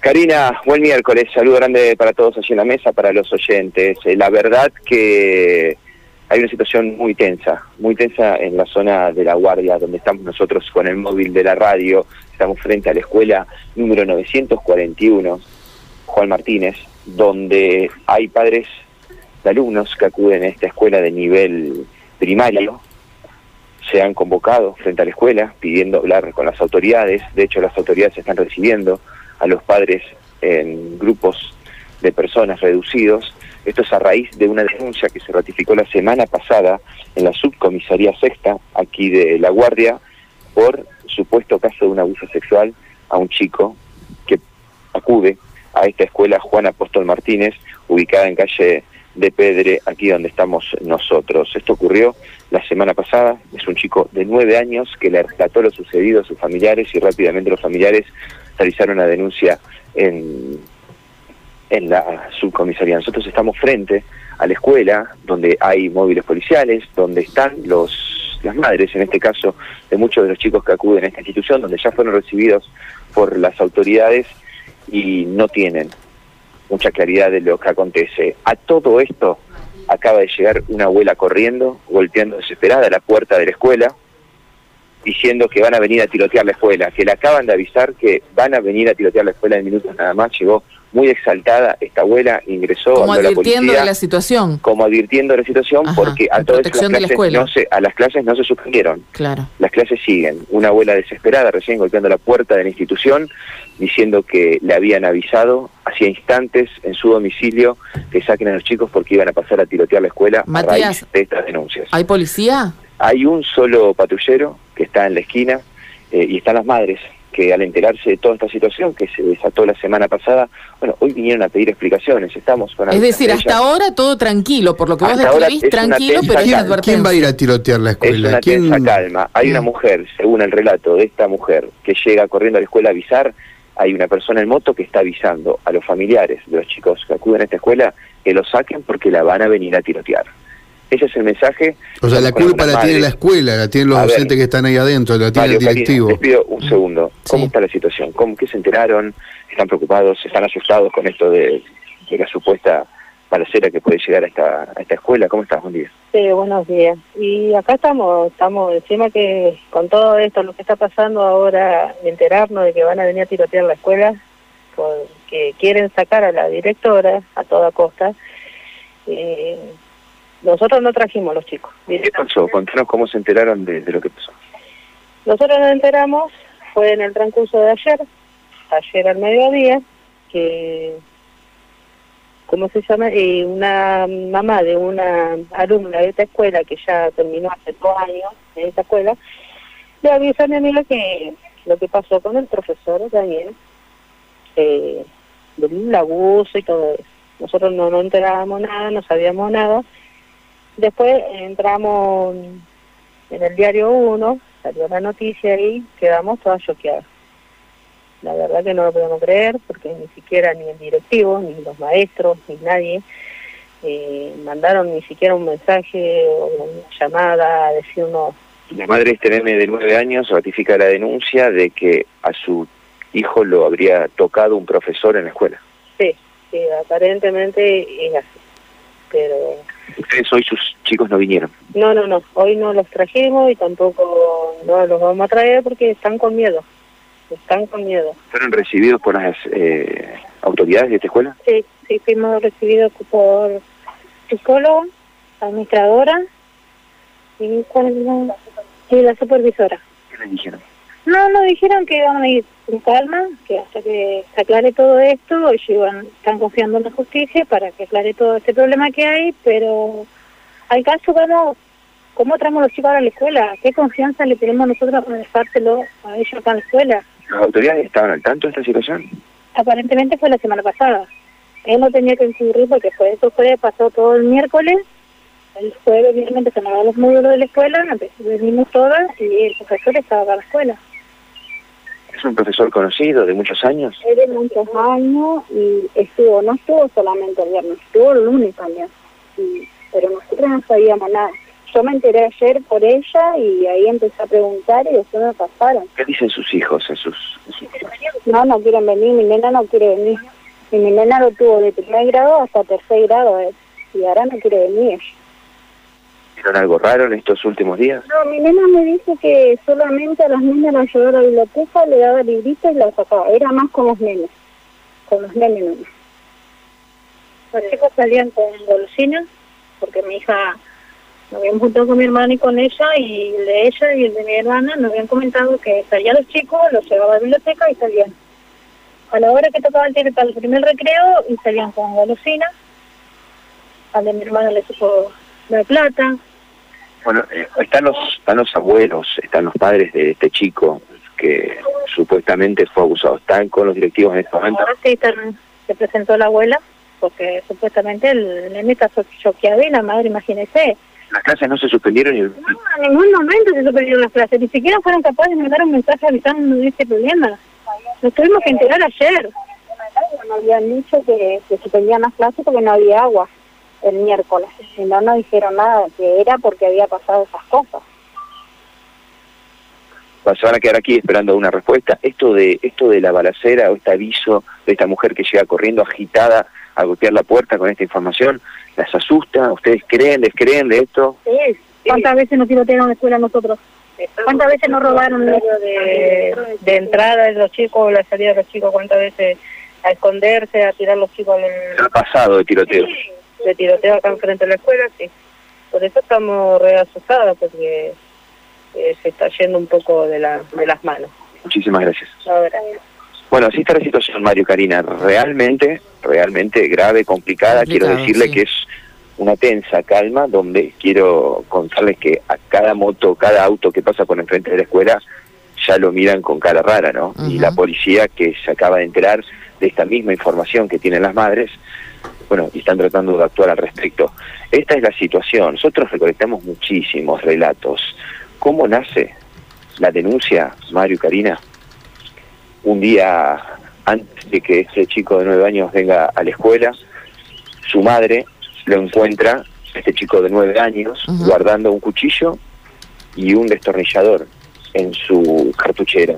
Karina, buen miércoles, saludo grande para todos allí en la mesa, para los oyentes. Eh, la verdad que hay una situación muy tensa, muy tensa en la zona de la guardia, donde estamos nosotros con el móvil de la radio, estamos frente a la escuela número 941, Juan Martínez, donde hay padres de alumnos que acuden a esta escuela de nivel primario, se han convocado frente a la escuela pidiendo hablar con las autoridades, de hecho las autoridades están recibiendo a los padres en grupos de personas reducidos. Esto es a raíz de una denuncia que se ratificó la semana pasada en la subcomisaría sexta, aquí de La Guardia, por supuesto caso de un abuso sexual a un chico que acude a esta escuela Juan Apóstol Martínez, ubicada en calle de Pedre, aquí donde estamos nosotros. Esto ocurrió la semana pasada, es un chico de nueve años que le relató lo sucedido a sus familiares y rápidamente los familiares realizaron una denuncia en, en la subcomisaría. Nosotros estamos frente a la escuela, donde hay móviles policiales, donde están los las madres, en este caso, de muchos de los chicos que acuden a esta institución, donde ya fueron recibidos por las autoridades y no tienen mucha claridad de lo que acontece. A todo esto acaba de llegar una abuela corriendo, golpeando desesperada la puerta de la escuela, diciendo que van a venir a tirotear la escuela, que le acaban de avisar que van a venir a tirotear la escuela en minutos nada más, llegó muy exaltada esta abuela, ingresó como advirtiendo la de la situación. Como advirtiendo de la situación porque a todas las clases no se, a las clases no se suspendieron. Claro. Las clases siguen. Una abuela desesperada recién golpeando la puerta de la institución diciendo que le habían avisado hacía instantes en su domicilio que saquen a los chicos porque iban a pasar a tirotear la escuela a raíz de estas denuncias. ¿Hay policía? Hay un solo patrullero que está en la esquina eh, y están las madres que al enterarse de toda esta situación que se desató la semana pasada, bueno, hoy vinieron a pedir explicaciones, estamos con Es decir, hasta ahora todo tranquilo, por lo que vos describís, tranquilo, pero hay advertencia. ¿Quién va a ir a tirotear la escuela? Es una ¿Quién... calma. Hay una mujer, según el relato de esta mujer, que llega corriendo a la escuela a avisar, hay una persona en moto que está avisando a los familiares de los chicos que acuden a esta escuela que lo saquen porque la van a venir a tirotear. Ese es el mensaje. O sea, la culpa la tiene la escuela, la tienen los docentes que están ahí adentro, la tiene el directivo. les pido un segundo. ¿Cómo está la situación? ¿Cómo, ¿Qué se enteraron? ¿Están preocupados? ¿Están asustados con esto de, la supuesta balacera que puede llegar a esta, a esta escuela? ¿Cómo estás? Buen día. Sí, buenos días. Y acá estamos, estamos encima que con todo esto, lo que está pasando ahora, enterarnos de que van a venir a tirotear la escuela, que quieren sacar a la directora a toda costa. Eh, nosotros no trajimos los chicos. ¿Qué pasó? Contanos cómo se enteraron de, lo que pasó. Nosotros nos enteramos, fue en el transcurso de ayer, ayer al mediodía, que, ¿cómo se llama? Eh, una mamá de una alumna de esta escuela, que ya terminó hace dos años en esta escuela, le avisó a mi amiga que lo que pasó con el profesor Daniel, eh, del abuso y todo eso. Nosotros no, no enterábamos nada, no sabíamos nada, Después entramos en el diario 1, salió la noticia y quedamos todas choqueadas. La verdad que no lo podemos creer porque ni siquiera ni el directivo, ni los maestros, ni nadie eh, mandaron ni siquiera un mensaje o una llamada a decirnos... La madre este nene de nueve años ratifica la denuncia de que a su hijo lo habría tocado un profesor en la escuela. Sí, sí aparentemente es así, pero Ustedes hoy sus chicos no vinieron. No, no, no. Hoy no los trajimos y tampoco no los vamos a traer porque están con miedo. Están con miedo. ¿Fueron recibidos por las eh, autoridades de esta escuela? Sí, sí, fuimos recibidos por psicóloga, administradora y, y la supervisora. ¿Qué les dijeron? No, nos dijeron que iban a ir con calma, que hasta que se aclare todo esto, ellos iban, están confiando en la justicia para que aclare todo este problema que hay, pero al caso vamos, ¿cómo traemos los chicos a la escuela? ¿Qué confianza le tenemos nosotros para dejárselo a ellos acá en la escuela? ¿Las autoridades estaban al tanto de esta situación? Aparentemente fue la semana pasada. Él no tenía que incurrir porque fue, eso fue, pasó todo el miércoles el jueves, viernes se a los módulos de la escuela, venimos todas y el profesor estaba acá en la escuela. ¿Es un profesor conocido de muchos años? Es de muchos años y estuvo, no estuvo solamente el viernes, estuvo el lunes también. pero nosotros no sabíamos nada. yo me enteré ayer por ella y ahí empecé a preguntar y después me pasaron. ¿Qué dicen sus hijos, Jesús? No, no quieren venir, mi nena no quiere venir. Y mi nena lo tuvo de primer grado hasta tercer grado eh, y ahora no quiere venir. ¿Vieron algo raro en estos últimos días? No, mi nena me dice que solamente a las niñas las llevaba a la biblioteca, le daba libritos y las sacaba. Era más con los nenes, con los nenes no. Los chicos salían con golosinas porque mi hija nos habíamos juntado con mi hermana y con ella, y el de ella y el de mi hermana nos habían comentado que salían los chicos, los llevaba a la biblioteca y salían. A la hora que tocaba el para el primer recreo, y salían con golosinas. Al de mi hermana le supo de plata. Bueno, eh, están los están los abuelos, están los padres de este chico que supuestamente fue abusado. ¿Están con los directivos en este momento? Ahora sí, se presentó la abuela, porque supuestamente el nene está choqueado y la madre, imagínese, las clases no se suspendieron y... No, en ningún momento se suspendieron las clases, ni siquiera fueron capaces de mandar un mensaje avisándonos de este problema. Nos tuvimos que enterar ayer. Nos habían dicho que se suspendían las clases porque no había agua el miércoles. Si no, no dijeron nada, que era porque había pasado esas cosas. Se van a quedar aquí esperando una respuesta. Esto de esto de la balacera o este aviso de esta mujer que llega corriendo agitada a golpear la puerta con esta información, ¿las asusta? ¿Ustedes creen, descreen de esto? Sí. ¿Cuántas veces nos tirotearon en la escuela nosotros? ¿Cuántas veces nos robaron de, de entrada de los chicos o la salida de los chicos? ¿Cuántas veces a esconderse, a tirar los chicos al... ha pasado de tiroteo? De tiroteo acá enfrente de la escuela, sí. Por eso estamos re asustados, porque eh, se está yendo un poco de, la, de las manos. Muchísimas gracias. Bueno, así está la situación, Mario Karina. Realmente, realmente grave, complicada. quiero decirle que es una tensa calma donde quiero contarles que a cada moto, cada auto que pasa por enfrente de la escuela ya lo miran con cara rara, ¿no? Y la policía que se acaba de enterar de esta misma información que tienen las madres, bueno, y están tratando de actuar al respecto. Esta es la situación. Nosotros recolectamos muchísimos relatos. ¿Cómo nace la denuncia, Mario y Karina? un día antes de que ese chico de nueve años venga a la escuela, su madre lo encuentra, este chico de nueve años, guardando un cuchillo y un destornillador en su cartuchera.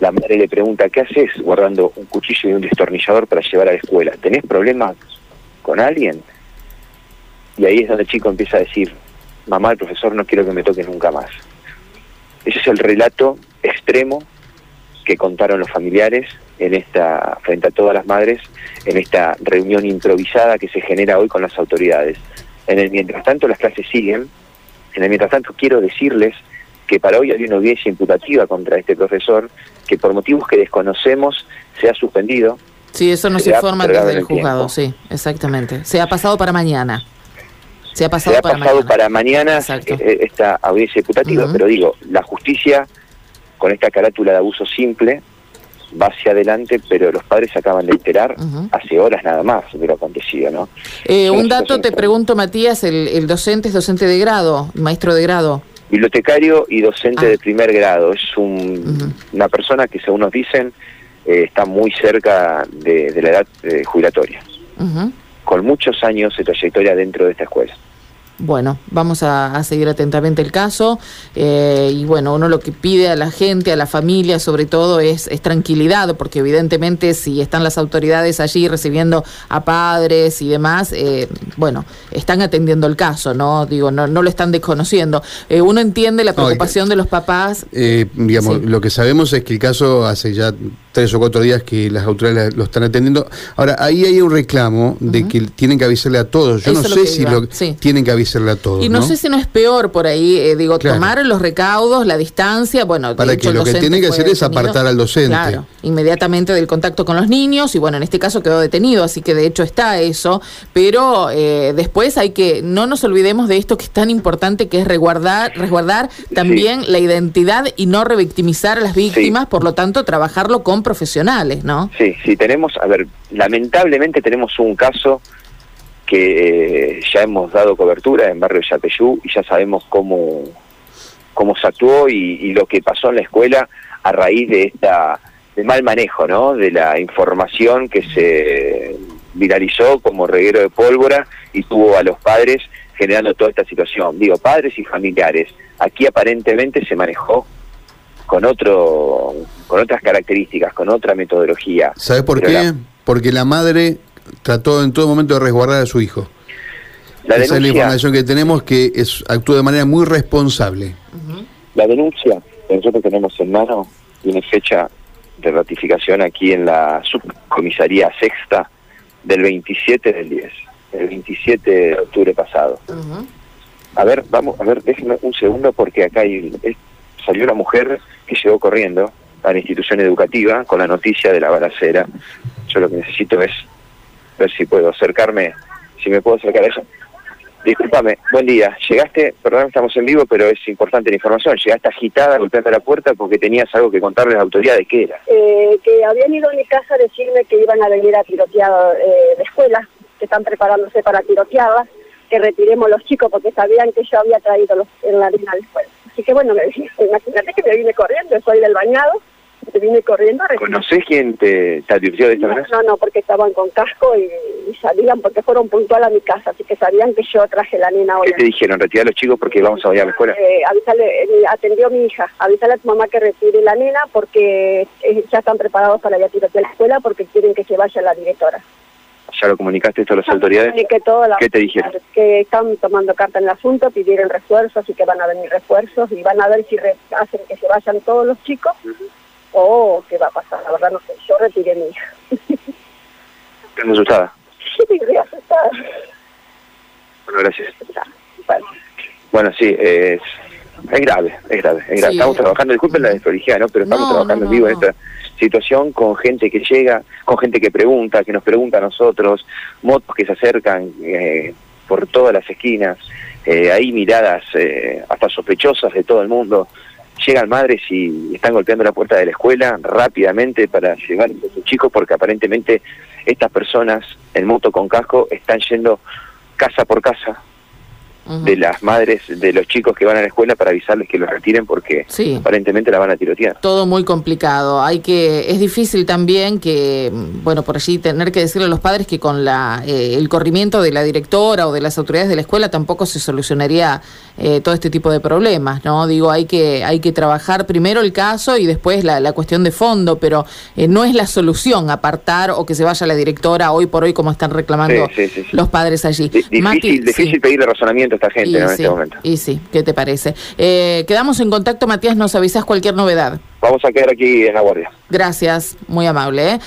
La madre le pregunta, ¿qué haces guardando un cuchillo y un destornillador para llevar a la escuela? ¿Tenés problemas con alguien? Y ahí es donde el chico empieza a decir, mamá, el profesor no quiero que me toque nunca más. Ese es el relato extremo que contaron los familiares en esta frente a todas las madres en esta reunión improvisada que se genera hoy con las autoridades. En el mientras tanto las clases siguen. En el mientras tanto quiero decirles que para hoy hay una audiencia imputativa contra este profesor que por motivos que desconocemos se ha suspendido. Sí, eso nos informa desde el, juzgado, sí, exactamente. Se ha pasado para mañana. Se ha pasado, para, mañana. Eh, esta audiencia imputativa, pero digo, la justicia con esta carátula de abuso simple va hacia adelante, pero los padres se acaban de enterar hace horas nada más de lo acontecido, ¿no? Eh, un dato te pregunto, Matías, el, docente es docente de grado, maestro de grado. Bibliotecario y docente ah. de primer grado. Es un, una persona que, según nos dicen, eh, está muy cerca de, la edad eh, jubilatoria, con muchos años de trayectoria dentro de esta escuela. Bueno, vamos a, seguir atentamente el caso eh, y bueno, uno lo que pide a la gente, a la familia sobre todo es, tranquilidad, porque evidentemente si están las autoridades allí recibiendo a padres y demás, eh, bueno, están atendiendo el caso, ¿no? Digo, no, no lo están desconociendo. Eh, uno entiende la preocupación de los papás. digamos, lo que sabemos es que el caso hace ya tres o cuatro días que las autoridades lo están atendiendo. Ahora, ahí hay un reclamo de que tienen que avisarle a todos. Yo no sé si lo, tienen que avisarle a todos. Y no, sé si no es peor por ahí, eh, digo, tomar los recaudos, la distancia, bueno, para que lo que tiene que hacer es apartar al docente. Claro, inmediatamente del contacto con los niños y bueno, en este caso quedó detenido, así que de hecho está eso, pero eh, después hay que, no nos olvidemos de esto que es tan importante que es resguardar, resguardar también la identidad y no revictimizar a las víctimas, por lo tanto trabajarlo con profesionales, ¿no? Sí, sí, tenemos, a ver, lamentablemente tenemos un caso que eh, ya hemos dado cobertura en Barrio Yapeyú y ya sabemos cómo, cómo se actuó y, lo que pasó en la escuela a raíz de esta de mal manejo, ¿no? De la información que se viralizó como reguero de pólvora y tuvo a los padres generando toda esta situación. Digo, padres y familiares. Aquí aparentemente se manejó con otro con otras características, con otra metodología. ¿Sabes por qué? Porque la madre trató en todo momento de resguardar a su hijo. La Esa es la información que tenemos que es, actúa de manera muy responsable. La denuncia que nosotros tenemos en mano tiene fecha de ratificación aquí en la subcomisaría sexta del 27 del 10, el 27 de octubre pasado. A ver, vamos, a ver, déjenme un segundo porque acá hay, salió una mujer que llegó corriendo a la institución educativa con la noticia de la balacera. Yo lo que necesito es ver si puedo acercarme, si me puedo acercar a eso. Disculpame, buen día. Llegaste, perdón, estamos en vivo, pero es importante la información. Llegaste agitada, golpeando la puerta porque tenías algo que contarle a la autoridad de qué era. Eh, que habían ido a mi casa a decirme que iban a venir a tirotear eh, de escuela, que están preparándose para tirotearla, que retiremos los chicos porque sabían que yo había traído los, en la arena de la escuela. Así que bueno, me, imagínate que me vine corriendo, soy del bañado, te vine corriendo. ¿Conocés quién te, te advirtió de esta manera? No, no, porque estaban con casco y, sabían, porque fueron puntual a mi casa, así que sabían que yo traje la nena hoy. ¿Qué te dijeron? ¿Retirar a los chicos porque vamos a ir a la escuela? Eh, avísale, eh, atendió mi hija, avísale a tu mamá que retire la nena porque eh, ya están preparados para ir a tirar a la escuela porque quieren que se vaya la directora. ¿Ya lo comunicaste esto a las autoridades? ¿Qué te dijeron? Que están tomando carta en el asunto, pidieron refuerzos y que van a venir refuerzos y van a ver si hacen que se vayan todos los chicos o qué va a pasar. La verdad no sé, yo retiré a mi hija. ¿Estás asustada? Sí, estoy asustada. Bueno, gracias. Bueno, sí, es, es grave, es grave, es grave. estamos trabajando, disculpen la desprolijidad, ¿no? Pero estamos trabajando en vivo en esta situación con gente que llega, con gente que pregunta, que nos pregunta a nosotros, motos que se acercan eh, por todas las esquinas, eh, hay miradas eh, hasta sospechosas de todo el mundo. Llegan madres y están golpeando la puerta de la escuela rápidamente para llevar a sus chicos porque aparentemente estas personas en moto con casco están yendo casa por casa de las madres de los chicos que van a la escuela para avisarles que los retiren porque aparentemente la van a tirotear. Todo muy complicado. Hay que es difícil también que bueno, por allí tener que decirle a los padres que con la eh, el corrimiento de la directora o de las autoridades de la escuela tampoco se solucionaría eh, todo este tipo de problemas, ¿no? Digo, hay que hay que trabajar primero el caso y después la, la cuestión de fondo, pero eh, no es la solución apartar o que se vaya la directora hoy por hoy como están reclamando los padres allí. difícil, difícil pedirle razonamiento esta gente en este momento. Y sí, ¿qué te parece? Eh, quedamos en contacto, Matías, nos avisas cualquier novedad. Vamos a quedar aquí en la guardia. Gracias, muy amable. ¿eh?